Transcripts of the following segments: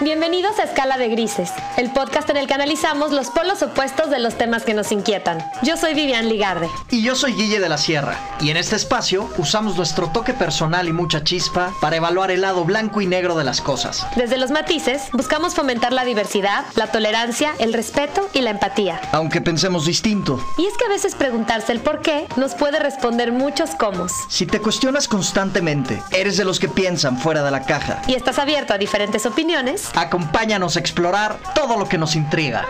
Bienvenidos a Escala de Grises, el podcast en el que analizamos los polos opuestos de los temas que nos inquietan. Yo soy Vivian Ligarde. Y yo soy Guille de la Sierra. Y en este espacio usamos nuestro toque personal y mucha chispa para evaluar el lado blanco y negro de las cosas. Desde los matices, buscamos fomentar la diversidad, la tolerancia, el respeto y la empatía. Aunque pensemos distinto. Y es que a veces preguntarse el por qué nos puede responder muchos cómo. Si te cuestionas constantemente, eres de los que piensan fuera de la caja. Y estás abierto a diferentes opiniones, Acompáñanos a explorar todo lo que nos intriga.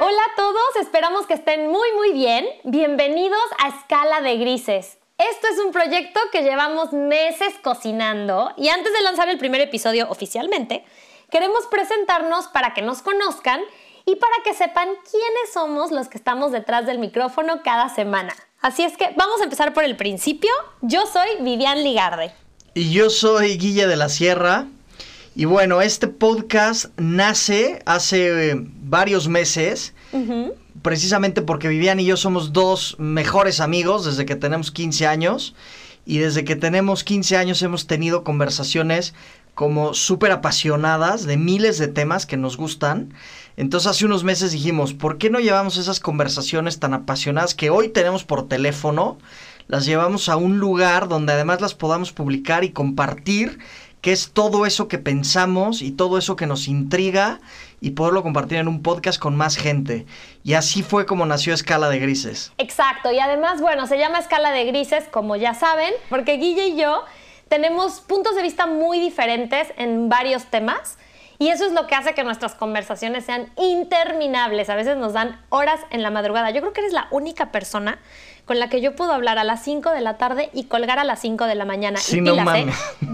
Hola a todos, esperamos que estén muy muy bien. Bienvenidos a Escala de Grises. Esto es un proyecto que llevamos meses cocinando y antes de lanzar el primer episodio oficialmente, queremos presentarnos para que nos conozcan y para que sepan quiénes somos los que estamos detrás del micrófono cada semana. Así es que vamos a empezar por el principio. Yo soy Vivian Ligarde. Y yo soy Guille de la Sierra. Y bueno, este podcast nace hace eh, varios meses, precisamente porque Vivian y yo somos dos mejores amigos desde que tenemos 15 años. Y desde que tenemos 15 años hemos tenido conversaciones como súper apasionadas de miles de temas que nos gustan. Entonces hace unos meses dijimos, ¿por qué no llevamos esas conversaciones tan apasionadas que hoy tenemos por teléfono? Las llevamos a un lugar donde además las podamos publicar y compartir, que es todo eso que pensamos y todo eso que nos intriga y poderlo compartir en un podcast con más gente. Y así fue como nació Escala de Grises. Exacto, y además, bueno, se llama Escala de Grises, como ya saben, porque Guille y yo tenemos puntos de vista muy diferentes en varios temas. Y eso es lo que hace que nuestras conversaciones sean interminables. A veces nos dan horas en la madrugada. Yo creo que eres la única persona con la que yo puedo hablar a las 5 de la tarde y colgar a las 5 de la mañana. Sí, y no pilas, ¿eh?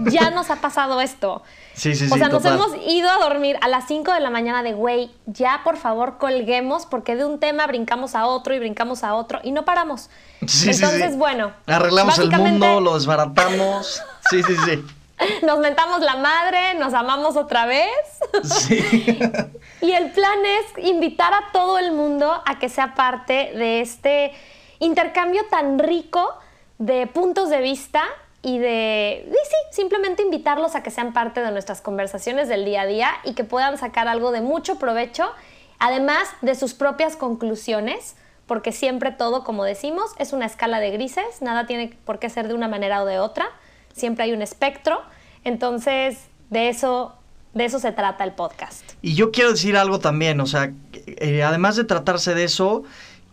Ya nos ha pasado esto. Sí, sí, sí. O sea, nos hemos ido a dormir a las 5 de la mañana de, güey, ya por favor colguemos porque de un tema brincamos a otro y brincamos a otro y no paramos. Sí, sí, sí. Entonces, bueno. Arreglamos el mundo, lo desbaratamos. Sí, sí, sí. Nos mentamos la madre, nos amamos otra vez. Sí. Y el plan es invitar a todo el mundo a que sea parte de este intercambio tan rico de puntos de vista y de, y sí, simplemente invitarlos a que sean parte de nuestras conversaciones del día a día y que puedan sacar algo de mucho provecho, además de sus propias conclusiones, porque siempre todo, como decimos, es una escala de grises, nada tiene por qué ser de una manera o de otra, siempre hay un espectro, entonces de eso, de eso se trata el podcast. Y yo quiero decir algo también, o sea, eh, además de tratarse de eso,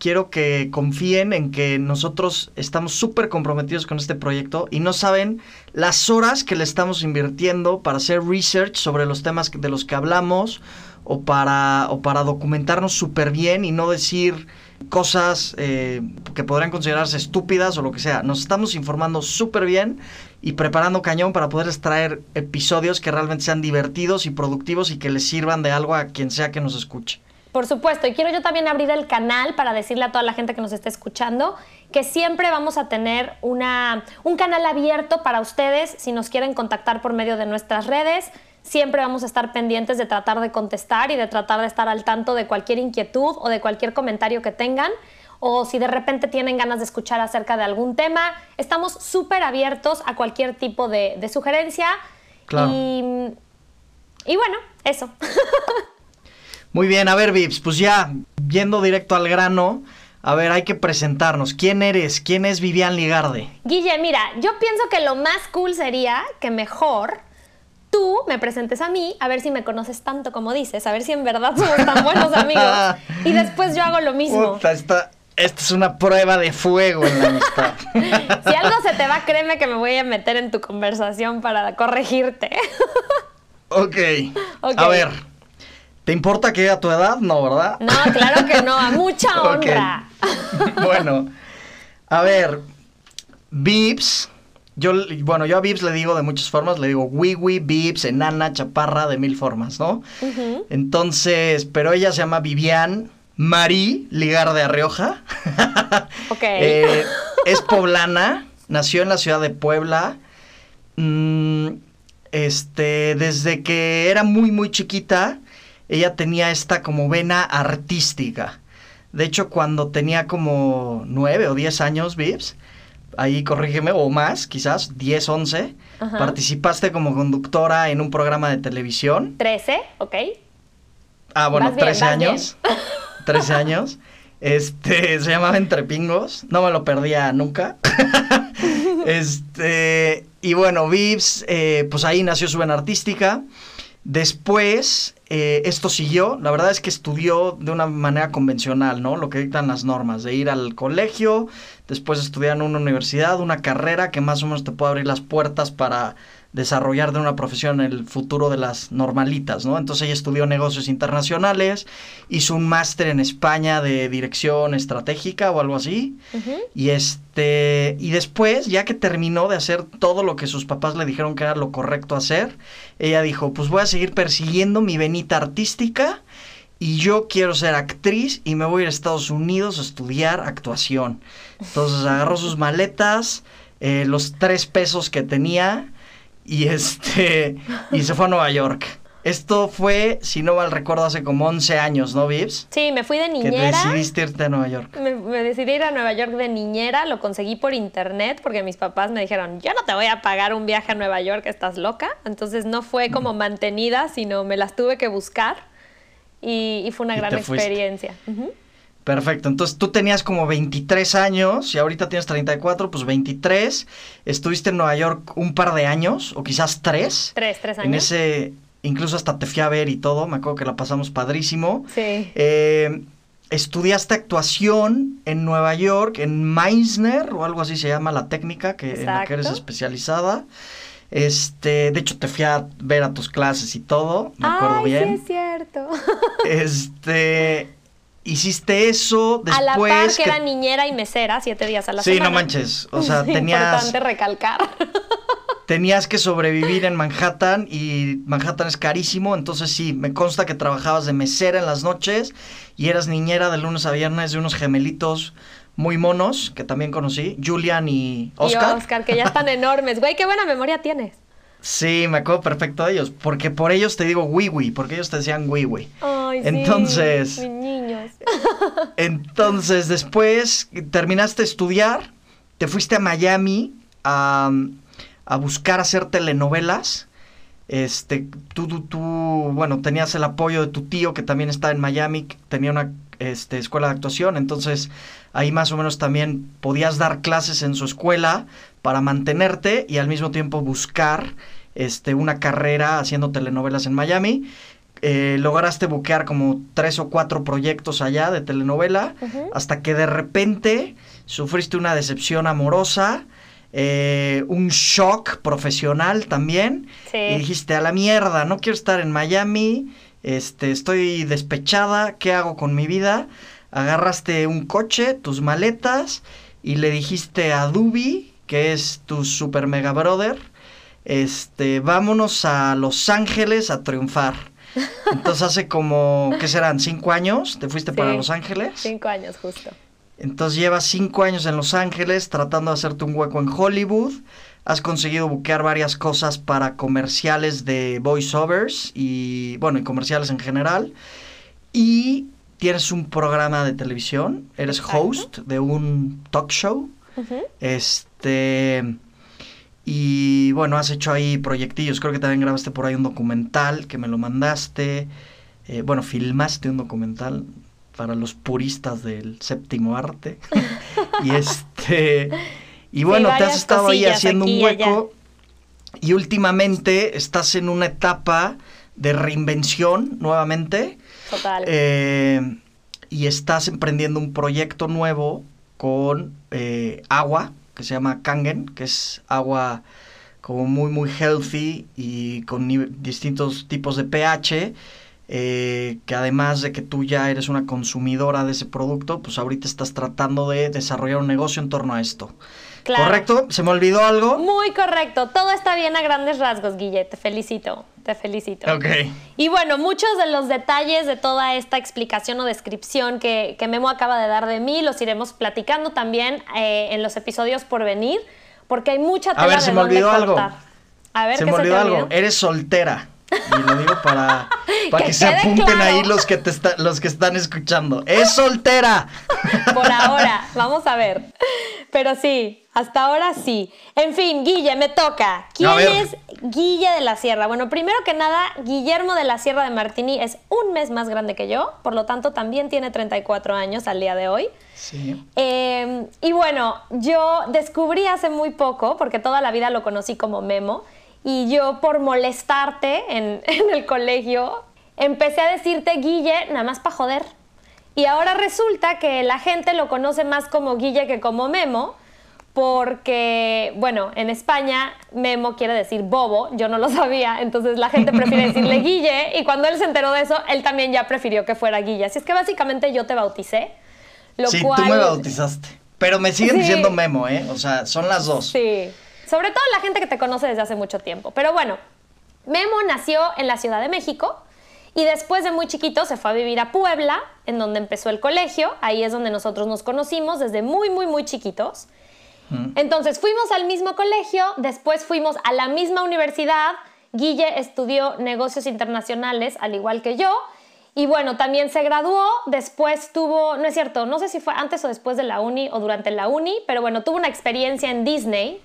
quiero que confíen en que nosotros estamos súper comprometidos con este proyecto y no saben las horas que le estamos invirtiendo para hacer research sobre los temas de los que hablamos o para, o para documentarnos súper bien y no decir cosas eh, que podrían considerarse estúpidas o lo que sea. Nos estamos informando súper bien y preparando cañón para poder extraer episodios que realmente sean divertidos y productivos y que les sirvan de algo a quien sea que nos escuche. Por supuesto, y quiero yo también abrir el canal para decirle a toda la gente que nos esté escuchando que siempre vamos a tener una, un canal abierto para ustedes si nos quieren contactar por medio de nuestras redes. Siempre vamos a estar pendientes de tratar de contestar y de tratar de estar al tanto de cualquier inquietud o de cualquier comentario que tengan. O si de repente tienen ganas de escuchar acerca de algún tema, estamos súper abiertos a cualquier tipo de, de sugerencia. Claro. Y, y bueno, eso. Muy bien, a ver, Vips, pues ya yendo directo al grano, a ver, hay que presentarnos. ¿Quién eres? ¿Quién es Vivian Ligarde? Guille, mira, yo pienso que lo más cool sería que mejor tú me presentes a mí, a ver si me conoces tanto como dices, a ver si en verdad somos tan buenos amigos. Y después yo hago lo mismo. Puta, esta, esta es una prueba de fuego en la amistad. Si algo se te va, créeme que me voy a meter en tu conversación para corregirte. ok. Ok. A ver, ¿te importa que a tu edad? No, ¿verdad? No, claro que no, a mucha honra. bueno, a ver, Vips. Yo, bueno, yo a Vips le digo de muchas formas, le digo wiwi, Vips, enana, chaparra, de mil formas, ¿no? Entonces, pero ella se llama Vivian Marí Ligarde Arrioja. Ok. Eh, es poblana, nació en la ciudad de Puebla. Mm, este, desde que era muy, muy chiquita, ella tenía esta como vena artística. De hecho, cuando tenía como nueve o diez años, Vips, ahí corrígeme, o más, quizás, 10, 11. Ajá. Participaste como conductora en un programa de televisión. 13, ok. Ah, bueno, Vas bien, 13 vas años. 13 años. Este, se llamaba Entre Pingos. No me lo perdía nunca. este, y bueno, Vips, eh, pues ahí nació su vena artística. Después, eh, esto siguió. La verdad es que estudió de una manera convencional, ¿no? Lo que dictan las normas, de ir al colegio, después estudiar en una universidad, una carrera que más o menos te puede abrir las puertas para desarrollar de una profesión el futuro de las normalitas, ¿no? Entonces ella estudió negocios internacionales, hizo un máster en España de dirección estratégica o algo así, y este y después, ya que terminó de hacer todo lo que sus papás le dijeron que era lo correcto hacer, ella dijo, "Pues voy a seguir persiguiendo mi venita artística." Y yo quiero ser actriz y me voy a ir a Estados Unidos a estudiar actuación. Entonces agarró sus maletas, eh, los tres pesos que tenía y este y se fue a Nueva York. Esto fue, si no mal recuerdo, hace como 11 años, ¿no, Vips? Sí, me fui de Que niñera. decidiste irte a Nueva York. Me, me decidí ir a Nueva York de niñera, lo conseguí por internet porque mis papás me dijeron, yo no te voy a pagar un viaje a Nueva York, estás loca. Entonces no fue como mantenida, sino me las tuve que buscar y, y fue una Y gran experiencia. Perfecto, entonces tú tenías como 23 años y ahorita tienes 34, pues 23. Estuviste en Nueva York un par de años, o quizás tres. Tres, tres años. En ese, incluso hasta te fui a ver y todo, me acuerdo que la pasamos padrísimo. Sí. Eh, estudiaste actuación en Nueva York, en Meisner, o algo así se llama la técnica que, en la que eres especializada. Este, de hecho te fui a ver a tus clases y todo, me acuerdo Ay, bien. sí es cierto. Este, hiciste eso después a la par que, que- era niñera y mesera, siete días a la Sí, semana. no manches, o sea, Es tenías importante recalcar. tenías que sobrevivir en Manhattan y Manhattan es carísimo, entonces sí, me consta que trabajabas de mesera en las noches y eras niñera de lunes a viernes de unos gemelitos muy monos que también conocí, Julian y Oscar. Y Oscar, que ya están enormes. Güey, qué buena memoria tienes. Sí, me acuerdo perfecto de ellos, porque por ellos te digo wiwi, porque ellos te decían wiwi. Ay, sí, Entonces- Mis niños. Entonces, después terminaste de estudiar, te fuiste a Miami a, a buscar hacer telenovelas. Este, tú, tú, tú, bueno, tenías el apoyo de tu tío que también está en Miami, que tenía una este, escuela de actuación, entonces ahí más o menos también podías dar clases en su escuela para mantenerte y al mismo tiempo buscar este, una carrera haciendo telenovelas en Miami. Eh, lograste buquear como tres o cuatro proyectos allá de telenovela, hasta que de repente sufriste una decepción amorosa, eh, un shock profesional también, Sí. y dijiste a la mierda, no quiero estar en Miami, este, estoy despechada, ¿qué hago con mi vida? Agarraste un coche, tus maletas, y le dijiste a Dubi, que es tu super mega brother, este, vámonos a Los Ángeles a triunfar. Entonces hace como, ¿qué serán? ¿Cinco años? ¿Te fuiste para. Los Ángeles? Cinco años justo. Entonces llevas cinco años en Los Ángeles tratando de hacerte un hueco en Hollywood. Has conseguido buquear varias cosas para comerciales de voiceovers y, bueno, y comerciales en general. Y tienes un programa de televisión. Eres Exacto. host de un talk show. Ujú. Este. Y bueno, has hecho ahí proyectillos. Creo que también grabaste por ahí un documental que me lo mandaste. Eh, bueno, filmaste un documental para los puristas del séptimo arte. y este. Y bueno, te has estado ahí haciendo un y hueco. Y últimamente estás en una etapa de reinvención nuevamente. Total. Eh, y estás emprendiendo un proyecto nuevo con eh, agua, que se llama Kangen, que es agua como muy, muy healthy y con distintos tipos de pH. eh, que además de que tú ya eres una consumidora de ese producto, pues ahorita estás tratando de desarrollar un negocio en torno a esto. Claro. ¿Correcto? ¿Se me olvidó algo? Muy correcto. Todo está bien a grandes rasgos, Guille. Te felicito. Te felicito. Ok. Y bueno, muchos de los detalles de toda esta explicación o descripción que, que Memo acaba de dar de mí los iremos platicando también eh, en los episodios por venir, porque hay mucha tela A ver, de se me olvidó algo. cortar. A ver, se ¿qué me se olvidó te algo. olvidó? Eres soltera. Y lo digo para, para Que que, se apunten claro. ahí los que, te está- los que están escuchando. ¡Es soltera! Por ahora, vamos a ver. Pero sí, hasta ahora sí. En fin, Guille, me toca. ¿Quién es Guille de la Sierra? Bueno, primero que nada, Guillermo de la Sierra de Martini es un mes más grande que yo, por lo tanto también tiene 34 años al día de hoy. Sí. Eh, y bueno, yo descubrí hace muy poco, porque toda la vida lo conocí como Memo, y yo por molestarte en, en el colegio, empecé a decirte Guille nada más para joder. Y ahora resulta que la gente lo conoce más como Guille que como Memo, porque, bueno, en España Memo quiere decir bobo, yo no lo sabía, entonces la gente prefiere decirle Guille, y cuando él se enteró de eso, él también ya prefirió que fuera Guille. Así es que básicamente yo te bauticé. Lo sí, cual... tú me bautizaste. Pero me siguen Sí. diciendo Memo, ¿eh? O sea, son las dos. Sí, sobre todo la gente que te conoce desde hace mucho tiempo. Pero bueno, Memo nació en la Ciudad de México y después de muy chiquito se fue a vivir a Puebla, en donde empezó el colegio. Ahí es donde nosotros nos conocimos desde muy, muy, muy chiquitos. Entonces fuimos al mismo colegio, después fuimos a la misma universidad. Guille estudió negocios internacionales, al igual que yo. Y bueno, también se graduó, después tuvo, no es cierto, no sé si fue antes o después de la uni o durante la uni, pero bueno, tuvo una experiencia en Disney.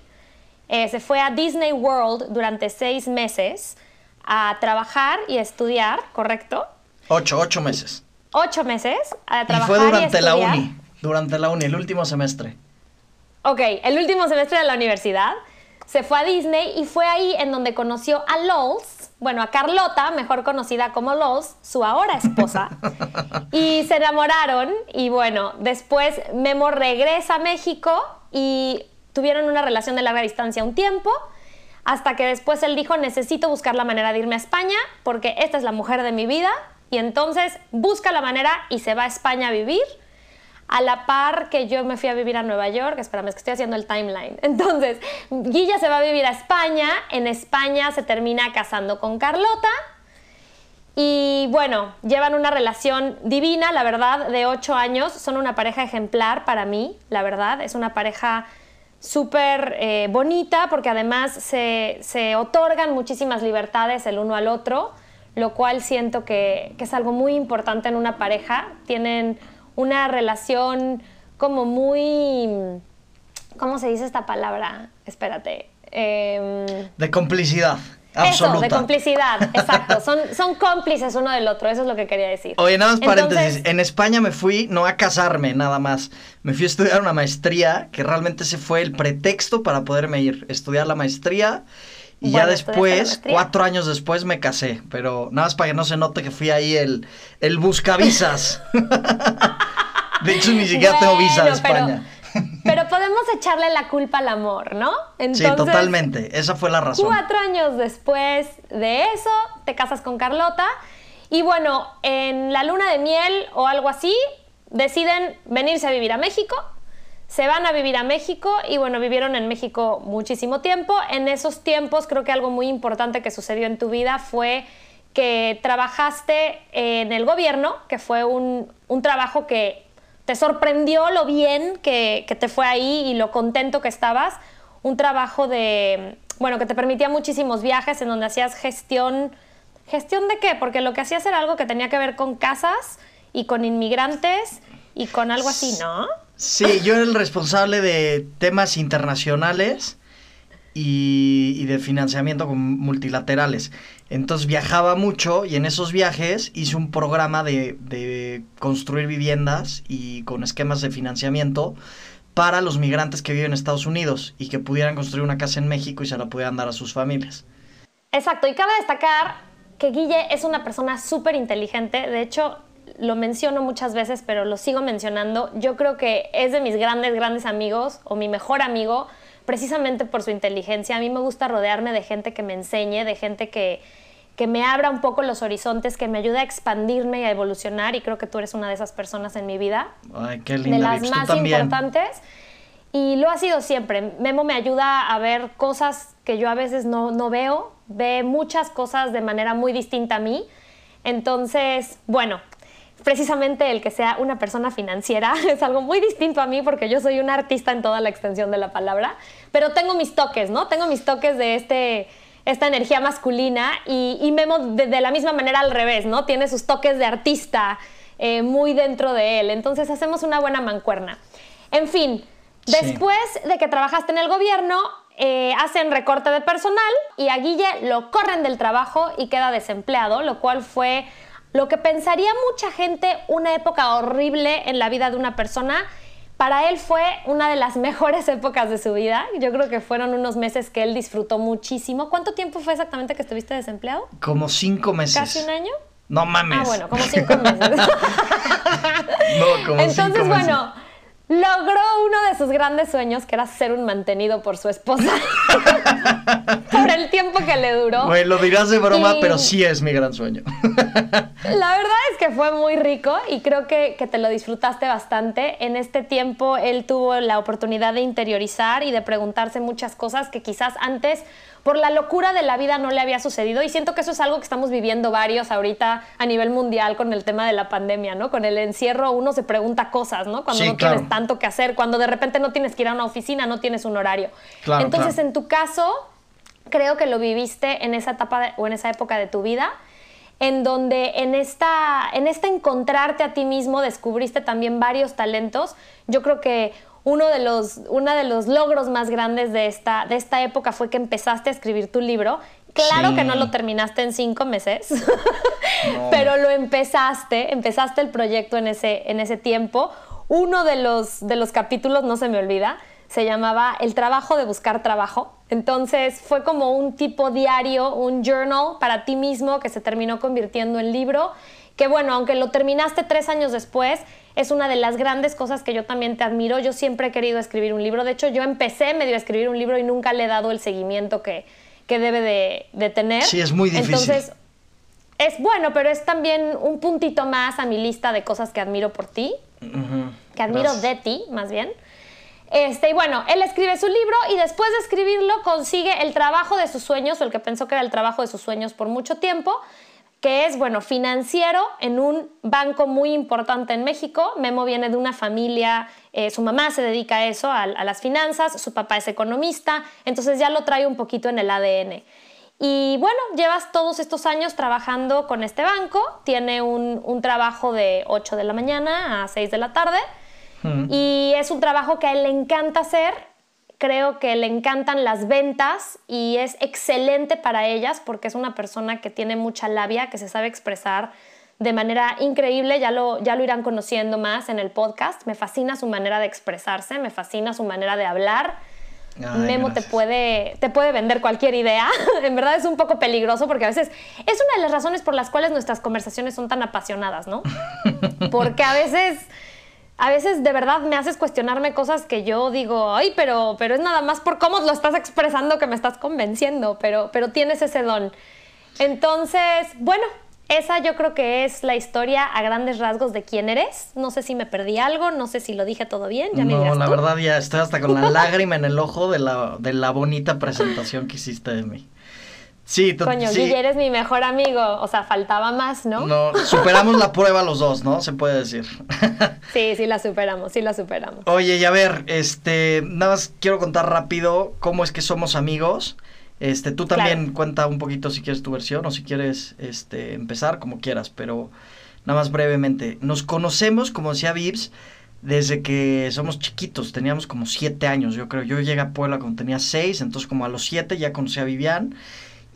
Eh, se fue a Disney World durante seis meses a trabajar y a estudiar, ¿correcto? Ocho, ocho meses. Ocho meses a Y trabajar fue durante la uni. Durante la uni, el último semestre. Ok, el último semestre de la universidad se fue a Disney y fue ahí en donde conoció a Lols, bueno, a Carlota, mejor conocida como Lols, su ahora esposa, y se enamoraron y bueno, después Memo regresa a México y tuvieron una relación de larga distancia un tiempo, hasta que después él dijo, necesito buscar la manera de irme a España porque esta es la mujer de mi vida y entonces busca la manera y se va a España a vivir a la par que yo me fui a vivir a Nueva York, espérame, es que estoy haciendo el timeline. Entonces, Guilla se va a vivir a España, en España se termina casando con Carlota y bueno, llevan una relación divina, la verdad, de ocho años, son una pareja ejemplar para mí, la verdad, es una pareja súper eh, bonita porque además se, se otorgan muchísimas libertades el uno al otro, lo cual siento que, que es algo muy importante en una pareja. Tienen una relación como muy... ¿Cómo se dice esta palabra? Espérate. Em, De complicidad. Eso, Absoluta. de complicidad, exacto. Son, son cómplices uno del otro, eso es lo que quería decir. Oye, nada más paréntesis. Entonces- En España me fui no a casarme, nada más. Me fui a estudiar una maestría, que realmente ese fue el pretexto para poderme ir. Estudiar la maestría. Y ya Bueno, ¿estudiaste la después, cuatro años después, me casé. Pero nada más para que no se note que fui ahí el, el buscavisas. de hecho, ni siquiera tengo visa de pero- España. Pero podemos echarle la culpa al amor, ¿no? sí, totalmente. Esa fue la razón. Cuatro años después de eso, te casas con Carlota. Y bueno, en la luna de miel o algo así, deciden venirse a vivir a México. Se van a vivir a México y bueno, vivieron en México muchísimo tiempo. En esos tiempos creo que algo muy importante que sucedió en tu vida fue que trabajaste en el gobierno, que fue un, un trabajo que te sorprendió lo bien que, te fue ahí y lo contento que estabas. Un trabajo de, bueno, que te permitía muchísimos viajes en donde hacías gestión. ¿Gestión de qué? Porque lo que hacías era algo que tenía que ver con casas y con inmigrantes y con algo así, ¿no? Sí, yo era el responsable de temas internacionales y, y de financiamiento con multilaterales. Entonces viajaba mucho y en esos viajes hice un programa de, de construir viviendas y con esquemas de financiamiento para los migrantes que viven en Estados Unidos y que pudieran construir una casa en México y se la pudieran dar a sus familias. Exacto, y cabe destacar que Guille es una persona súper inteligente, de hecho lo menciono muchas veces, pero lo sigo mencionando, yo creo que es de mis grandes, grandes amigos o mi mejor amigo, precisamente por su inteligencia. A mí me gusta rodearme de gente que me enseñe, de gente que, que me abra un poco los horizontes, que me ayude a expandirme y a evolucionar, y creo que tú eres una de esas personas en mi vida Ay, qué de linda, las Vix, tú más importantes y lo ha sido siempre. Memo me ayuda a ver cosas que yo a veces no, no veo, ve muchas cosas de manera muy distinta a mí. Entonces, bueno, precisamente el que sea una persona financiera es algo muy distinto a mí porque yo soy una artista en toda la extensión de la palabra, pero tengo mis toques, ¿no? Tengo mis toques de este esta energía masculina y, y Memo de, de la misma manera al revés, ¿no? Tiene sus toques de artista eh, muy dentro de él. Entonces hacemos una buena mancuerna. En fin, Después de que trabajaste en el gobierno, eh, hacen recorte de personal y a Guille lo corren del trabajo y queda desempleado, lo cual fue lo que pensaría mucha gente una época horrible en la vida de una persona. Para él fue una de las mejores épocas de su vida. Yo creo que fueron unos meses que él disfrutó muchísimo. ¿Cuánto tiempo fue exactamente que estuviste desempleado? Como cinco meses. ¿Casi un año? No mames. Ah, bueno, como cinco meses. no, como Entonces, cinco meses. bueno, logró uno de sus grandes sueños, que era ser un mantenido por su esposa. por el tiempo que le duró. Güey, lo dirás de broma, Y- pero sí es mi gran sueño. La verdad es que fue muy rico y creo que, que te lo disfrutaste bastante. En este tiempo él tuvo la oportunidad de interiorizar y de preguntarse muchas cosas que quizás antes por la locura de la vida no le había sucedido y siento que eso es algo que estamos viviendo varios ahorita a nivel mundial con el tema de la pandemia, ¿no? Con el encierro uno se pregunta cosas, ¿no? Cuando Sí, no claro. tienes tanto que hacer, cuando de repente no tienes que ir a una oficina, no tienes un horario. Claro, Entonces, claro. en tu caso, creo que lo viviste en esa etapa de- o en esa época de tu vida en donde en esta en este encontrarte a ti mismo descubriste también varios talentos. Yo creo que uno de los uno de los logros más grandes de esta de esta época fue que empezaste a escribir tu libro. Claro Sí. que no lo terminaste en cinco meses, No. pero lo empezaste, empezaste el proyecto en ese, en ese tiempo. Uno de los, de los capítulos, no se me olvida, se llamaba El trabajo de buscar trabajo. Entonces fue como un tipo diario, un journal para ti mismo que se terminó convirtiendo en libro. Que bueno, aunque lo terminaste tres años después, es una de las grandes cosas que yo también te admiro. Yo siempre he querido escribir un libro. De hecho, yo empecé medio a escribir un libro y nunca le he dado el seguimiento que, que debe de, de tener. Sí, es muy difícil. Entonces, es bueno, pero es también un puntito más a mi lista de cosas que admiro por ti, que admiro Gracias. de ti, más bien. Este, y bueno, él escribe su libro y después de escribirlo consigue el trabajo de sus sueños, o el que pensó que era el trabajo de sus sueños por mucho tiempo, que es, bueno, financiero en un banco muy importante en México. Memo viene de una familia, eh, su mamá se dedica a eso, a, las finanzas, su papá es economista, entonces ya lo trae un poquito en el ADN. Y bueno, llevas todos estos años trabajando con este banco, tiene un, un trabajo de 8 de la mañana a 6 de la tarde Y es un trabajo que a él le encanta hacer, creo que le encantan las ventas y es excelente para ellas porque es una persona que tiene mucha labia, que se sabe expresar de manera increíble, ya lo, ya lo irán conociendo más en el podcast, me fascina su manera de expresarse, me fascina su manera de hablar. Ay, Memo te puede, te puede vender cualquier idea. en verdad es un poco peligroso porque a veces es una de las razones por las cuales nuestras conversaciones son tan apasionadas, ¿no? Porque a veces, a veces de verdad me haces cuestionarme cosas que yo digo, ay, pero, pero es nada más por cómo lo estás expresando que me estás convenciendo, pero, pero tienes ese don. Entonces, bueno, esa yo creo que es la historia a grandes rasgos de quién eres. No sé si me perdí algo, no sé si lo dije todo bien, ya me no, la tú. verdad ya estoy hasta con la lágrima en el ojo de la, de la bonita presentación que hiciste de mí. Sí, Coño, sí. Guille, eres mi mejor amigo. O sea, faltaba más, ¿no? No, superamos la prueba los dos, ¿no? Se puede decir. Sí, sí la superamos, sí la superamos. Oye, y a ver, este, nada más quiero contar rápido cómo es que somos amigos. Este, tú también Claro. cuenta un poquito si quieres tu versión o si quieres este, empezar, como quieras, pero nada más brevemente. Nos conocemos, como decía Vips, desde que somos chiquitos, teníamos como siete años, yo creo. Yo llegué a Puebla cuando tenía seis, entonces como a los siete ya conocí a Vivian.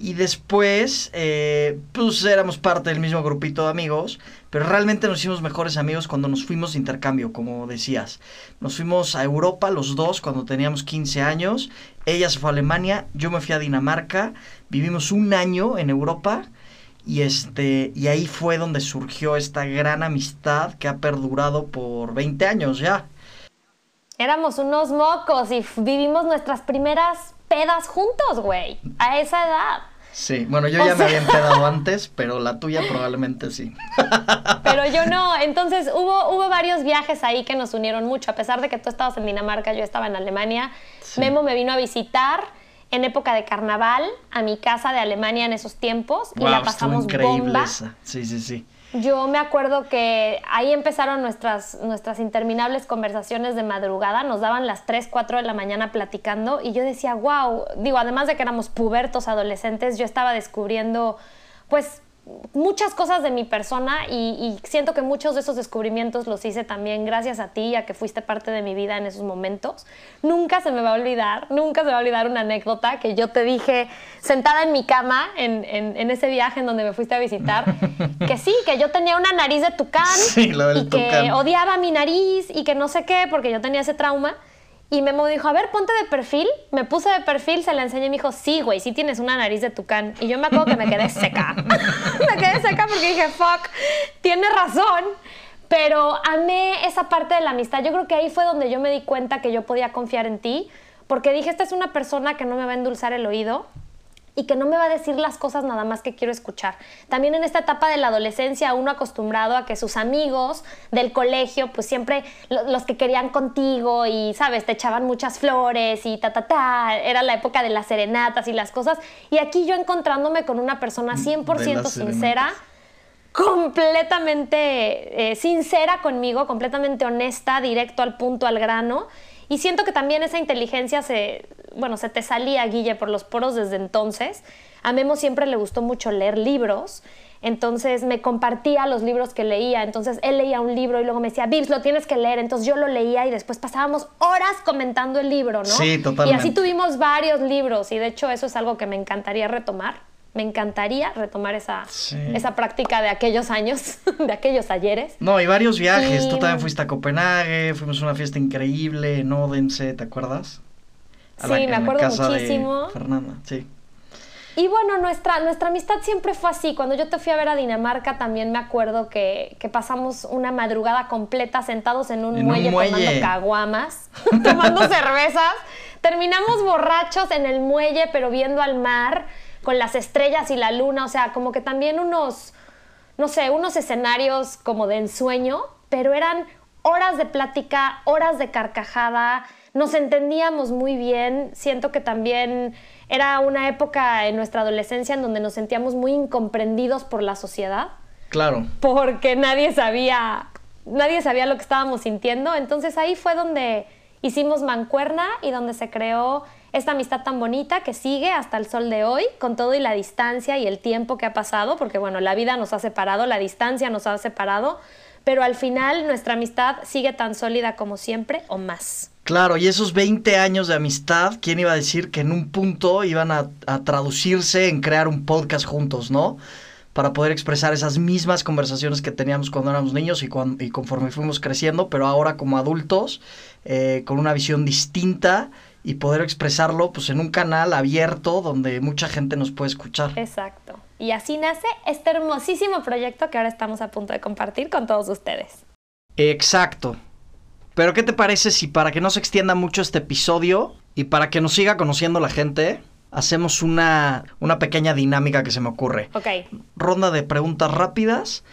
Y después, eh, pues éramos parte del mismo grupito de amigos, pero realmente nos hicimos mejores amigos cuando nos fuimos de intercambio, como decías. Nos fuimos a Europa los dos cuando teníamos 15 años. Ella se fue a Alemania, yo me fui a Dinamarca. Vivimos un año en Europa y este y ahí fue donde surgió esta gran amistad que ha perdurado por 20 años ya. Éramos unos mocos y vivimos nuestras primeras pedas juntos, güey. A esa edad. Sí, bueno, yo O ya me había empedado antes, pero la tuya probablemente sí. Pero yo no. Entonces hubo, hubo varios viajes ahí que nos unieron mucho. A pesar de que tú estabas en Dinamarca, yo estaba en Alemania. Sí. Memo me vino a visitar en época de carnaval a mi casa de Alemania en esos tiempos y Guau, la pasamos bomba. esa. Sí, sí, sí. Yo me acuerdo que ahí empezaron nuestras, nuestras interminables conversaciones de madrugada, nos daban las 3, 4 de la mañana platicando y yo decía, wow, digo, además de que éramos pubertos adolescentes, yo estaba descubriendo pues muchas cosas de mi persona y, siento que muchos de esos descubrimientos los hice también gracias a ti, ya que fuiste parte de mi vida en esos momentos. Nunca se me va a olvidar, nunca se me va a olvidar una anécdota que yo te dije sentada en mi cama en, en, ese viaje en donde me fuiste a visitar, que sí, que yo tenía una nariz de tucán y que odiaba mi nariz y que no sé qué, porque yo tenía ese trauma. Y Memo dijo, a ver, ponte de perfil. Me puse de perfil, se la enseñé y me dijo, sí, güey, sí tienes una nariz de tucán. Y yo me acuerdo que me quedé seca. me quedé seca porque dije, fuck, tiene razón. Pero amé esa parte de la amistad. Yo creo que ahí fue donde yo me di cuenta que yo podía confiar en ti. Porque dije, esta es una persona que no me va a endulzar el oído y que no me va a decir las cosas nada más que quiero escuchar. También en esta etapa de la adolescencia, uno acostumbrado a que sus amigos del colegio, pues siempre los que querían contigo y, sabes, te echaban muchas flores y ta, ta, ta, era la época de las serenatas y las cosas. Y aquí yo encontrándome con una persona 100% sincera completamente eh, sincera conmigo, completamente honesta, directo al punto, al grano. Y siento que también esa inteligencia se, bueno, se te salía, Guille, por los poros desde entonces. A Memo siempre le gustó mucho leer libros, entonces me compartía los libros que leía, entonces él leía un libro y luego me decía, Vips, lo tienes que leer, entonces yo lo leía y después pasábamos horas comentando el libro, ¿no? Sí, totalmente. Y así tuvimos varios libros y de hecho eso es algo que me encantaría retomar. Me encantaría retomar esa, esa práctica de aquellos años, de aquellos ayeres. No, y varios viajes. Tú también fuiste a Copenhague, fuimos a una fiesta increíble en Odense, ¿te acuerdas? sí, me acuerdo muchísimo. Fernanda, sí. Y bueno, nuestra, nuestra amistad siempre fue así. Cuando yo te fui a ver a Dinamarca, también me acuerdo que, pasamos una madrugada completa sentados en un, muelle, tomando caguamas, tomando cervezas. Terminamos borrachos en el muelle, pero viendo al mar, con las estrellas y la luna. O sea, como que también unos, no sé, unos escenarios como de ensueño, pero eran horas de plática, horas de carcajada nos entendíamos muy bien. Siento que también era una época en nuestra adolescencia en donde nos sentíamos muy incomprendidos por la sociedad. Claro. Porque nadie sabía, nadie sabía lo que estábamos sintiendo. Entonces ahí fue donde hicimos mancuerna y donde se creó esta amistad tan bonita que sigue hasta el sol de hoy, con todo y la distancia y el tiempo que ha pasado, porque bueno, la vida nos ha separado, la distancia nos ha separado, pero al final nuestra amistad sigue tan sólida como siempre o más. Claro, y esos 20 años de amistad, ¿quién iba a decir que en un punto iban a, traducirse en crear un podcast juntos, ¿no? Para poder expresar esas mismas conversaciones que teníamos cuando éramos niños y, y conforme fuimos creciendo, pero ahora como adultos, eh, con una visión distinta y poder expresarlo pues en un canal abierto donde mucha gente nos puede escuchar. Exacto. Y así nace este hermosísimo proyecto que ahora estamos a punto de compartir con todos ustedes. Exacto. Pero ¿qué te parece si para que no se extienda mucho este episodio y para que nos siga conociendo la gente, hacemos una, una pequeña dinámica que se me ocurre? Ok. Ronda de preguntas rápidas.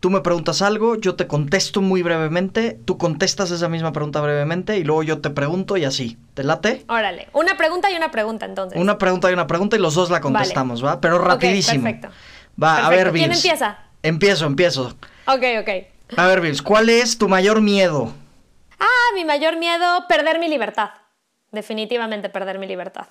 Tú me preguntas algo, yo te contesto muy brevemente, tú contestas esa misma pregunta brevemente y luego yo te pregunto y así. ¿Te late? Órale, una pregunta y una pregunta entonces. Una pregunta y una pregunta y los dos la contestamos, ¿va? Pero rapidísimo. perfecto. Va, a ver, Bills. ¿Quién empieza? Empiezo, empiezo. Ok, ok. A ver, Bills, ¿cuál es tu mayor miedo? Ah, mi mayor miedo, perder mi libertad. Definitivamente perder mi libertad.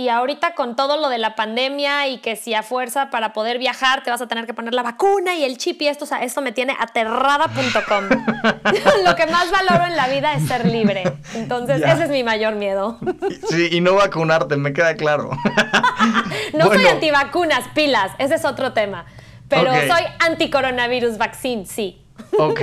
Y ahorita con todo lo de la pandemia y que si a fuerza para poder viajar te vas a tener que poner la vacuna y el chip y esto, o sea, esto me tiene aterrada.com. lo que más valoro en la vida es ser libre. Entonces, ese es mi mayor miedo. sí, y no vacunarte, me queda claro. no soy antivacunas, pilas, ese es otro tema. Pero soy anti-coronavirus vaccine, sí. Ok,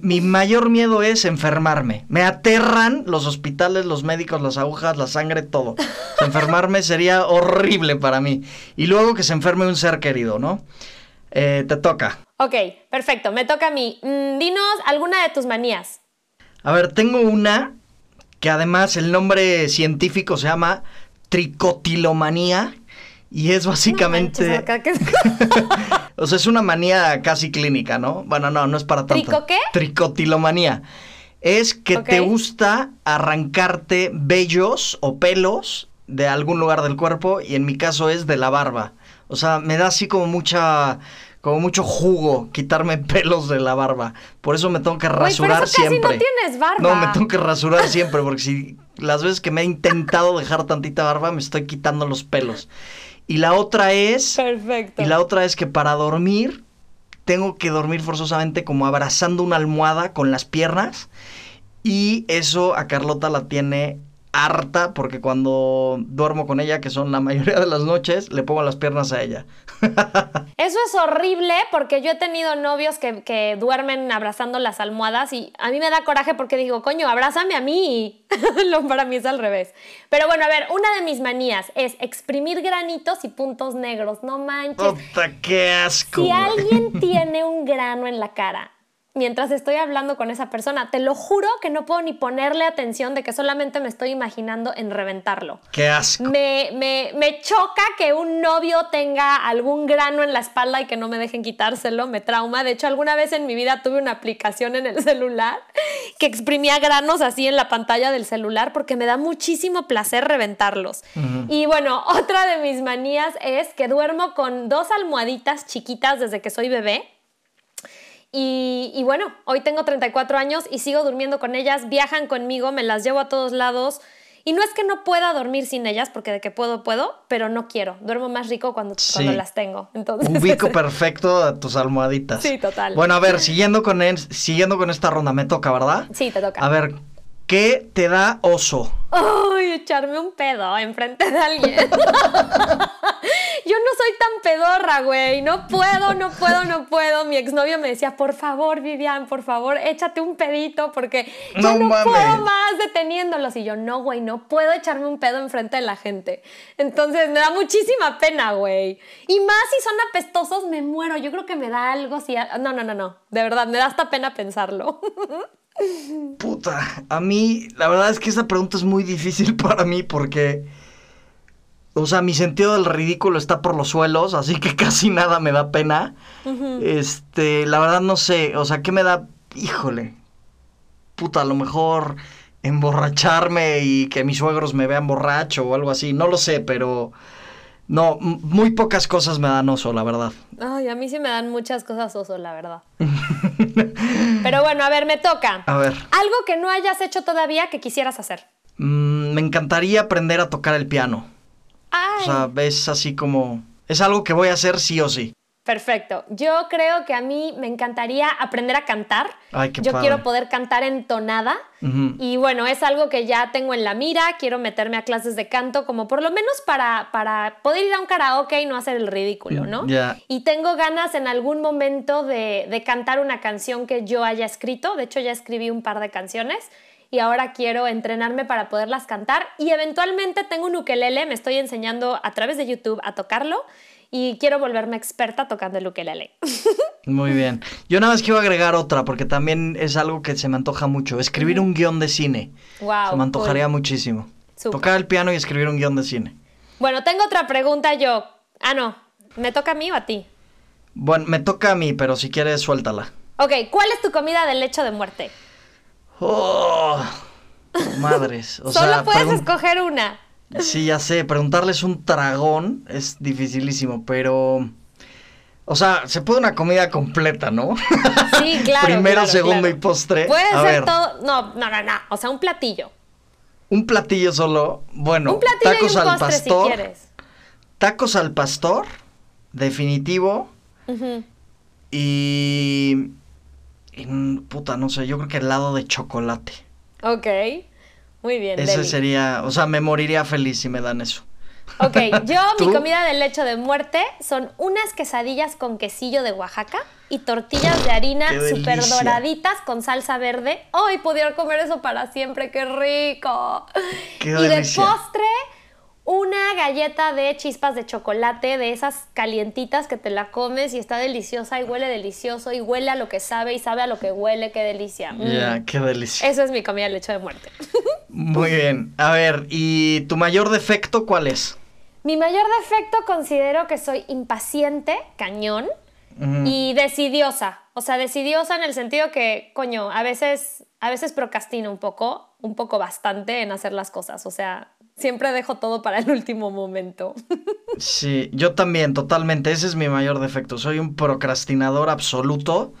mi mayor miedo es enfermarme. Me aterran los hospitales, los médicos, las agujas, la sangre, todo. enfermarme sería horrible para mí. Y luego que se enferme un ser querido, ¿no? Eh, te toca. Ok, perfecto, me toca a mí. Mm, dinos alguna de tus manías. A ver, tengo una que además el nombre científico se llama tricotilomanía y es básicamente... o sea, es una manía casi clínica, ¿no? Bueno, no, no es para tanto. ¿Trico qué? Tricotilomanía. Es que te gusta arrancarte vellos o pelos de algún lugar del cuerpo y en mi caso es de la barba. O sea, me da así como mucha como mucho jugo quitarme pelos de la barba. Por eso me tengo que rasurar siempre. no tienes barba. No, me tengo que rasurar siempre porque si las veces que me he intentado dejar tantita barba me estoy quitando los pelos. Y la otra es... Perfecto. Y la otra es que para dormir tengo que dormir forzosamente como abrazando una almohada con las piernas. Y eso a Carlota la tiene harta porque cuando duermo con ella, que son la mayoría de las noches, le pongo las piernas a ella. Eso es horrible porque yo he tenido novios que, que, duermen abrazando las almohadas y a mí me da coraje porque digo, coño, abrázame a mí. Lo para mí es al revés. Pero bueno, a ver, una de mis manías es exprimir granitos y puntos negros. No manches. ¡Puta, qué asco! Si alguien tiene un grano en la cara, mientras estoy hablando con esa persona. Te lo juro que no puedo ni ponerle atención de que solamente me estoy imaginando en reventarlo. ¡Qué asco! Me, me, me, choca que un novio tenga algún grano en la espalda y que no me dejen quitárselo, me trauma. De hecho, alguna vez en mi vida tuve una aplicación en el celular que exprimía granos así en la pantalla del celular porque me da muchísimo placer reventarlos. Uh -huh. Y bueno, otra de mis manías es que duermo con dos almohaditas chiquitas desde que soy bebé. Y, y, bueno, hoy tengo 34 años y sigo durmiendo con ellas, viajan conmigo, me las llevo a todos lados. Y no es que no pueda dormir sin ellas, porque de que puedo, puedo, pero no quiero. Duermo más rico cuando, sí. cuando las tengo. Entonces, Ubico perfecto a tus almohaditas. Sí, total. Bueno, a ver, siguiendo con, el, siguiendo con esta ronda, me toca, ¿verdad? Sí, te toca. A ver, ¿qué te da oso? Ay, echarme un pedo enfrente de alguien. Soy tan pedorra, güey. No puedo, no puedo, no puedo. Mi exnovio me decía, por favor, Vivian, por favor, échate un pedito porque No yo no mames. puedo más deteniéndolos. Y yo, no, güey, no puedo echarme un pedo enfrente de la gente. Entonces me da muchísima pena, güey. Y más si son apestosos, me muero. Yo creo que me da algo si... No, no, no, no. De verdad, me da hasta pena pensarlo. Puta, a mí la verdad es que esta pregunta es muy difícil para mí porque, o sea, mi sentido del ridículo está por los suelos, así que casi nada me da pena. Este, la verdad no sé, o sea, ¿qué me da? Híjole, puta, a lo mejor emborracharme y que mis suegros me vean borracho o algo así, no lo sé, pero no, muy pocas cosas me dan oso, la verdad. Ay, a mí sí me dan muchas cosas oso, la verdad. Pero bueno, a ver, me toca. A ver, Algo que no hayas hecho todavía que quisieras hacer. mm, me encantaría aprender a tocar el piano. Ay, O sea, es así como... Es algo que voy a hacer sí o sí. perfecto. Yo creo que a mí me encantaría aprender a cantar. Ay, qué Yo padre. quiero poder cantar entonada. Y bueno, es algo que ya tengo en la mira. Quiero meterme a clases de canto, como por lo menos para, para poder ir a un karaoke y no hacer el ridículo, ¿no? Ya. Y tengo ganas en algún momento de, de cantar una canción que yo haya escrito. De hecho, ya escribí un par de canciones y ahora quiero entrenarme para poderlas cantar. Y eventualmente tengo un ukelele, me estoy enseñando a través de YouTube a tocarlo y quiero volverme experta tocando el ukelele. Muy bien. Yo nada más quiero agregar otra, porque también es algo que se me antoja mucho. Escribir un guion de cine. wow. se me antojaría muchísimo. Tocar el piano y escribir un guion de cine. Bueno, tengo otra pregunta yo. Ah, no. ¿Me toca a mí o a ti? Bueno, me toca a mí, pero si quieres, suéltala. Ok, ¿cuál es tu comida del lecho de muerte? Oh, madres. O Solo sea, puedes escoger una. Sí, ya sé, preguntarles un dragón es dificilísimo, pero... O sea, se puede una comida completa, ¿no? Sí, claro. Primero, claro, segundo claro. y postre. Puede A ser ver, todo. No, no, no, no. O sea, un platillo. un platillo solo. Bueno, un platillo tacos y un al postre pastor. si quieres. Tacos al pastor, definitivo. Y, puta, no sé, yo creo que helado de chocolate. Ok. Muy bien. Ese Deli. sería, o sea, me moriría feliz si me dan eso. Ok, yo mi comida del lecho de muerte son unas quesadillas con quesillo de Oaxaca y tortillas de harina ¡Qué súper doraditas con salsa verde. ¡Ay, pudiera comer eso para siempre! ¡Qué rico! ¡Qué y de postre, una galleta de chispas de chocolate, de esas calientitas que te la comes y está deliciosa y huele delicioso y huele a lo que sabe y sabe a lo que huele. ¡Qué delicia! Mm. Ya, qué delicia. Eso es mi comida lecho de muerte. Muy bien. A ver, ¿y tu mayor defecto cuál es? Mi mayor defecto considero que soy impaciente, cañón, y decidiosa. O sea, decidiosa en el sentido que, coño, a veces, a veces procrastino un poco, un poco bastante en hacer las cosas. O sea, siempre dejo todo para el último momento. Sí, yo también, totalmente. Ese es mi mayor defecto. Soy un procrastinador absoluto.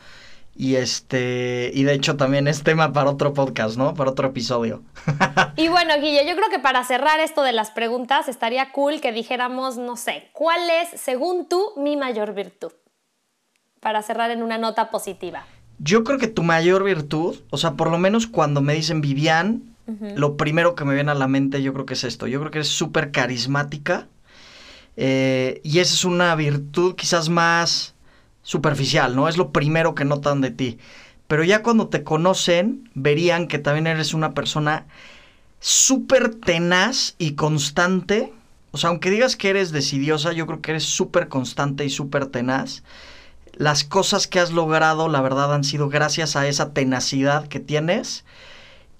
Y este, y de hecho también es tema para otro podcast, ¿no? Para otro episodio. y bueno, Guille, yo creo que para cerrar esto de las preguntas, estaría cool que dijéramos, no sé, ¿cuál es, según tú, mi mayor virtud? Para cerrar en una nota positiva. Yo creo que tu mayor virtud, o sea, por lo menos cuando me dicen Vivian, lo primero que me viene a la mente yo creo que es esto. Yo creo que eres súper carismática. Eh, y esa es una virtud quizás más superficial, ¿no? Es lo primero que notan de ti. Pero ya cuando te conocen, verían que también eres una persona súper tenaz y constante. O sea, aunque digas que eres decidiosa, yo creo que eres súper constante y súper tenaz. Las cosas que has logrado, la verdad, han sido gracias a esa tenacidad que tienes.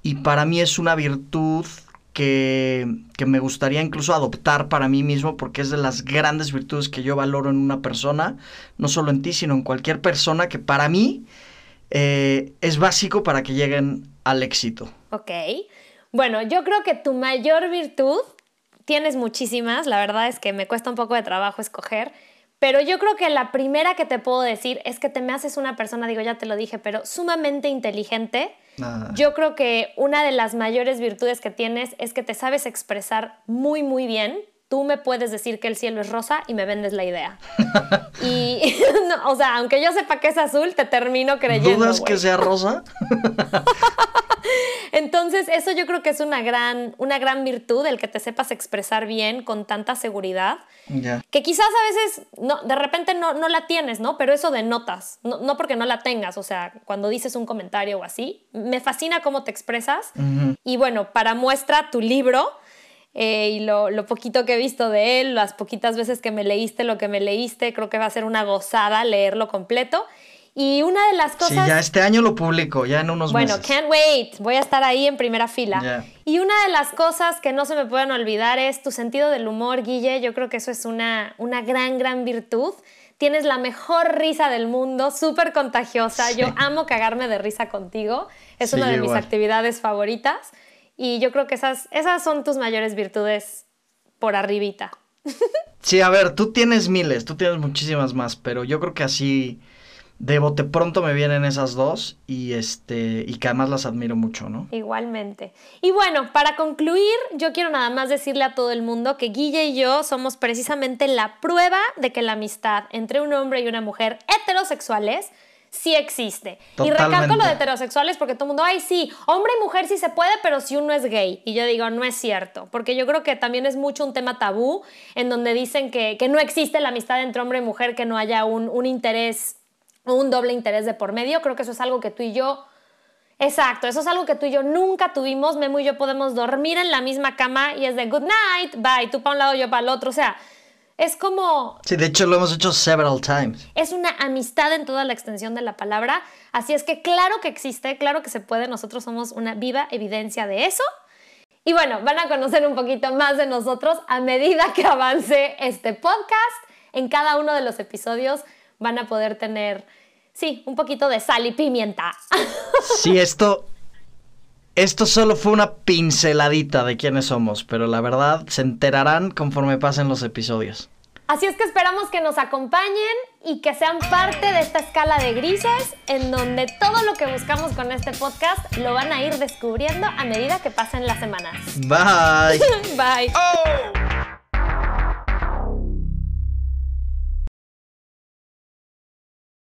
Y para mí es una virtud que, que, me gustaría incluso adoptar para mí mismo porque es de las grandes virtudes que yo valoro en una persona, no solo en ti, sino en cualquier persona que para mí eh, es básico para que lleguen al éxito. Ok. Bueno, yo creo que tu mayor virtud, tienes muchísimas, la verdad es que me cuesta un poco de trabajo escoger, pero yo creo que la primera que te puedo decir es que te me haces una persona, digo, ya te lo dije, pero sumamente inteligente yo creo que una de las mayores virtudes que tienes es que te sabes expresar muy, muy bien. Tú me puedes decir que el cielo es rosa y me vendes la idea. y, o sea, aunque yo sepa que es azul, te termino creyendo. ¿Dudas que sea rosa? Entonces, eso yo creo que es una gran, una gran virtud, el que te sepas expresar bien con tanta seguridad. Que quizás a veces, no, de repente no, no la tienes, ¿no? Pero eso denotas, no, no porque no la tengas, o sea, cuando dices un comentario o así, me fascina cómo te expresas. Y bueno, para muestra tu libro, eh, y lo, lo, poquito que he visto de él, las poquitas veces que me leíste lo que me leíste, creo que va a ser una gozada leerlo completo. Y una de las cosas... Sí, ya este año lo publico, ya en unos meses. Bueno, can't wait, voy a estar ahí en primera fila. Y una de las cosas que no se me pueden olvidar es tu sentido del humor, Guille. Yo creo que eso es una, una gran, gran virtud. Tienes la mejor risa del mundo, súper contagiosa. Yo amo cagarme de risa contigo. Es una de mis actividades favoritas. Y yo creo que esas, esas son tus mayores virtudes por arribita. Sí, a ver, tú tienes miles, tú tienes muchísimas más, pero yo creo que así de bote pronto me vienen esas dos y este y que además las admiro mucho, ¿no? Igualmente. Y bueno, para concluir, yo quiero nada más decirle a todo el mundo que Guille y yo somos precisamente la prueba de que la amistad entre un hombre y una mujer heterosexuales sí existe. Y recalco lo de heterosexuales porque todo el mundo, ay, sí, hombre y mujer sí se puede, pero si uno es gay. Y yo digo, no es cierto, porque yo creo que también es mucho un tema tabú en donde dicen que, no existe la amistad entre hombre y mujer, que no haya un, un interés, un doble interés de por medio. Creo que eso es algo que tú y yo... Exacto, eso es algo que tú y yo nunca tuvimos. Memo y yo podemos dormir en la misma cama y es de good night, bye, tú para un lado, yo para el otro. O sea, es como... Sí, de hecho lo hemos hecho several times. Es una amistad en toda la extensión de la palabra. Así es que claro que existe, claro que se puede. Nosotros somos una viva evidencia de eso. Y bueno, van a conocer un poquito más de nosotros a medida que avance este podcast. En cada uno de los episodios van a poder tener, sí, un poquito de sal y pimienta. Sí, esto, esto solo fue una pinceladita de quiénes somos, pero la verdad se enterarán conforme pasen los episodios. Así es que esperamos que nos acompañen y que sean parte de esta escala de grises en donde todo lo que buscamos con este podcast lo van a ir descubriendo a medida que pasen las semanas. Bye. Bye. Oh.